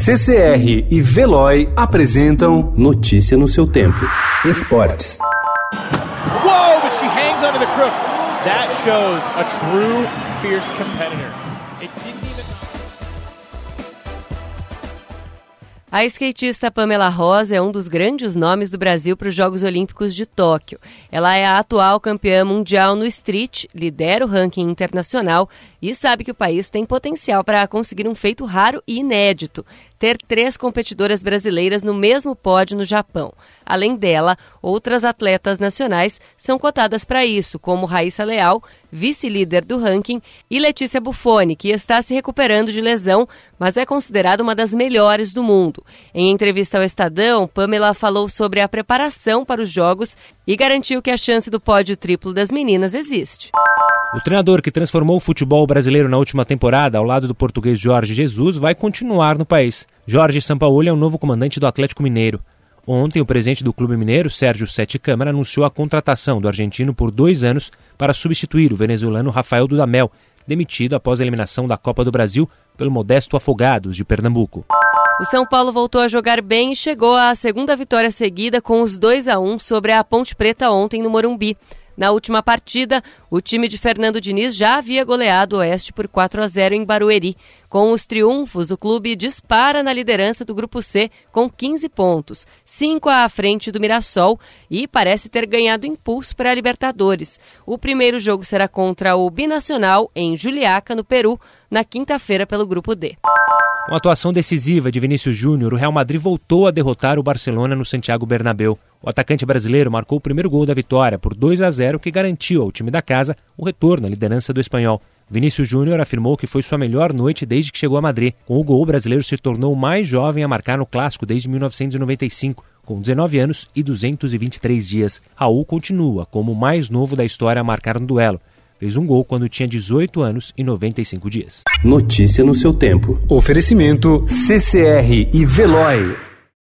CCR e Veloy apresentam Notícia no seu tempo. Esportes. Whoa, but she hangs onto the crook. That shows a true fierce competitor. It didn't even A skatista Pamela Rosa é um dos grandes nomes do Brasil para os Jogos Olímpicos de Tóquio. Ela é a atual campeã mundial no street, lidera o ranking internacional e sabe que o país tem potencial para conseguir um feito raro e inédito: ter três competidoras brasileiras no mesmo pódio no Japão. Além dela, outras atletas nacionais são cotadas para isso, como Raíssa Leal, vice-líder do ranking, e Letícia Buffoni, que está se recuperando de lesão, mas é considerada uma das melhores do mundo. Em entrevista ao Estadão, Pamela falou sobre a preparação para os Jogos e garantiu que a chance do pódio triplo das meninas existe. O treinador que transformou o futebol brasileiro na última temporada, ao lado do português Jorge Jesus, vai continuar no país. Jorge Sampaoli é o novo comandante do Atlético Mineiro. Ontem, o presidente do Clube Mineiro, Sérgio Sete Câmara, anunciou a contratação do argentino por dois anos para substituir o venezuelano Rafael Dudamel, demitido após a eliminação da Copa do Brasil pelo modesto Afogados de Pernambuco. O São Paulo voltou a jogar bem e chegou à segunda vitória seguida com os 2 a 1 sobre a Ponte Preta ontem no Morumbi. Na última partida, o time de Fernando Diniz já havia goleado o Oeste por 4 a 0 em Barueri. Com os triunfos, o clube dispara na liderança do Grupo C com 15 pontos, 5 à frente do Mirassol e parece ter ganhado impulso para a Libertadores. O primeiro jogo será contra o Binacional em Juliaca, no Peru, na quinta-feira pelo Grupo D. Com a atuação decisiva de Vinícius Júnior, o Real Madrid voltou a derrotar o Barcelona no Santiago Bernabéu. O atacante brasileiro marcou o primeiro gol da vitória por 2 a 0, que garantiu ao time da casa o retorno à liderança do espanhol. Vinícius Júnior afirmou que foi sua melhor noite desde que chegou a Madrid. Com o gol, o brasileiro se tornou o mais jovem a marcar no clássico desde 1995, com 19 anos e 223 dias. Raul continua como o mais novo da história a marcar no duelo. Fez um gol quando tinha 18 anos e 95 dias. Notícia no seu tempo. Oferecimento CCR e Veloy.